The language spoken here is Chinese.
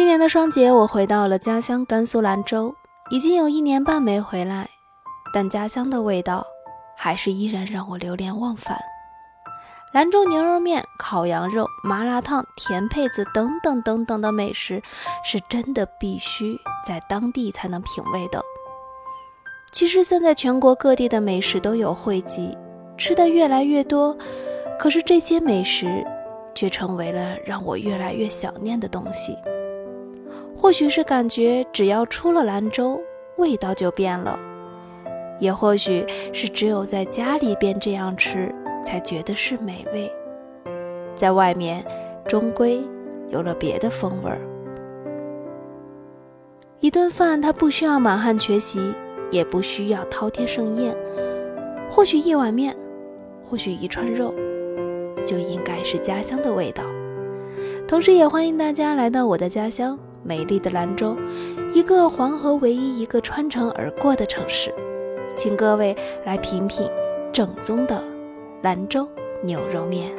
今年的双节，我回到了家乡甘肃兰州，已经有一年半没回来，但家乡的味道还是依然让我流连忘返。兰州牛肉面、烤羊肉、麻辣烫、甜配子等等等等的美食，是真的必须在当地才能品味的。其实现在全国各地的美食都有汇集，吃的越来越多，可是这些美食却成为了让我越来越想念的东西。或许是感觉只要出了兰州，味道就变了；也或许是只有在家里边这样吃。才觉得是美味，在外面终归有了别的风味儿。一顿饭，它不需要满汉全席，也不需要饕餮盛宴，或许一碗面，或许一串肉，就应该是家乡的味道。同时，也欢迎大家来到我的家乡——美丽的兰州，一个黄河唯一一个穿城而过的城市，请各位来品品正宗的。兰州牛肉面。